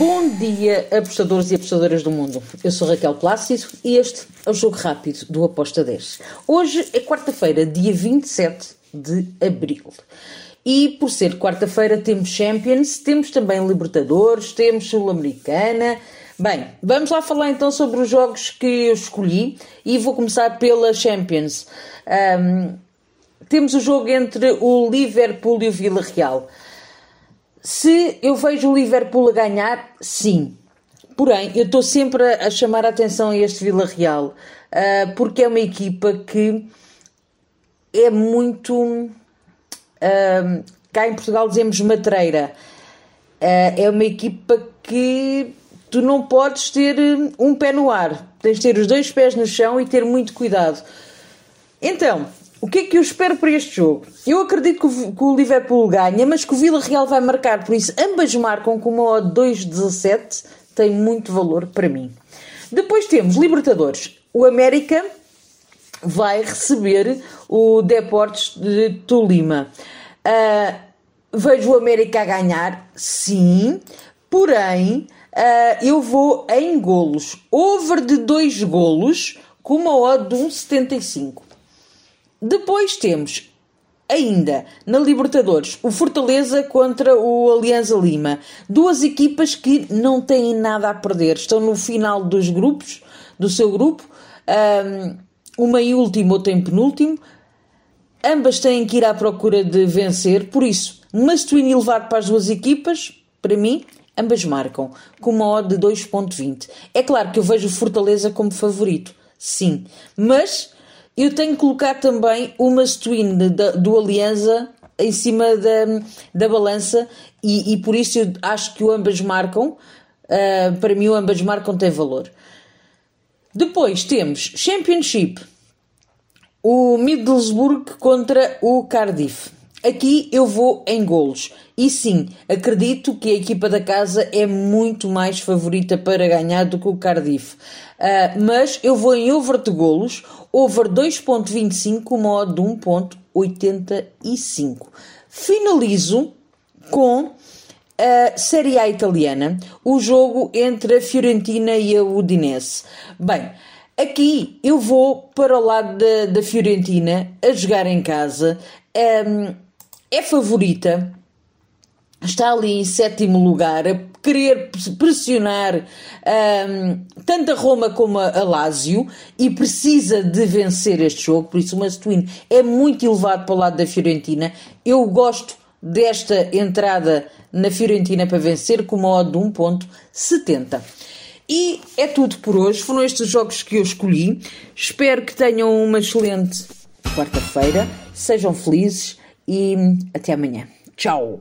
Bom dia, apostadores e apostadoras do mundo. Eu sou Raquel Plácido e este é o Jogo Rápido do Aposta 10. Hoje é quarta-feira, dia 27 de abril. E por ser quarta-feira temos Champions, temos também Libertadores, temos Sul-Americana. Bem, vamos lá falar então sobre os jogos que eu escolhi e vou começar pela Champions. Um, temos o jogo entre o Liverpool e o Vila Real. Se eu vejo o Liverpool a ganhar, sim. Porém, eu estou sempre a chamar a atenção a este Vila Real, uh, porque é uma equipa que é muito. Uh, cá em Portugal dizemos matreira. Uh, é uma equipa que tu não podes ter um pé no ar, tens de ter os dois pés no chão e ter muito cuidado. Então, o que é que eu espero para este jogo? Eu acredito que o, que o Liverpool ganha, mas que o Vila Real vai marcar, por isso ambas marcam com uma odd 2,17, tem muito valor para mim. Depois temos Libertadores. O América vai receber o Deportes de Tolima. Uh, vejo o América a ganhar, sim, porém uh, eu vou em golos. Over de 2 golos com uma odd de 1,75. Depois temos ainda na Libertadores o Fortaleza contra o Alianza Lima. Duas equipas que não têm nada a perder. Estão no final dos grupos, do seu grupo. Um, uma em último, outra em penúltimo. Ambas têm que ir à procura de vencer, por isso, must win elevado para as duas equipas, para mim, ambas marcam, com uma odd de 2.20. É claro que eu vejo o Fortaleza como favorito, sim, mas eu tenho que colocar também uma twin do Aliança em cima da, da balança e, e, por isso eu acho que o ambas marcam. Uh, para mim, o ambas marcam tem valor. Depois temos Championship, o Middlesbrough contra o Cardiff. Aqui eu vou em golos. E sim, acredito que a equipa da casa é muito mais favorita para ganhar do que o Cardiff. Uh, mas eu vou em over de golos, over 2.25, modo 1.85. Finalizo com a Série A italiana, o jogo entre a Fiorentina e a Udinese. Bem, aqui eu vou para o lado da, da Fiorentina a jogar em casa. Um, é favorita, está ali em sétimo lugar, a querer pressionar um, tanto a Roma como a Lazio e precisa de vencer este jogo, por isso o Mastuíno é muito elevado para o lado da Fiorentina. Eu gosto desta entrada na Fiorentina para vencer com uma odd de 1.70. E é tudo por hoje. Foram estes jogos que eu escolhi. Espero que tenham uma excelente quarta-feira. Sejam felizes e até amanhã. Tchau!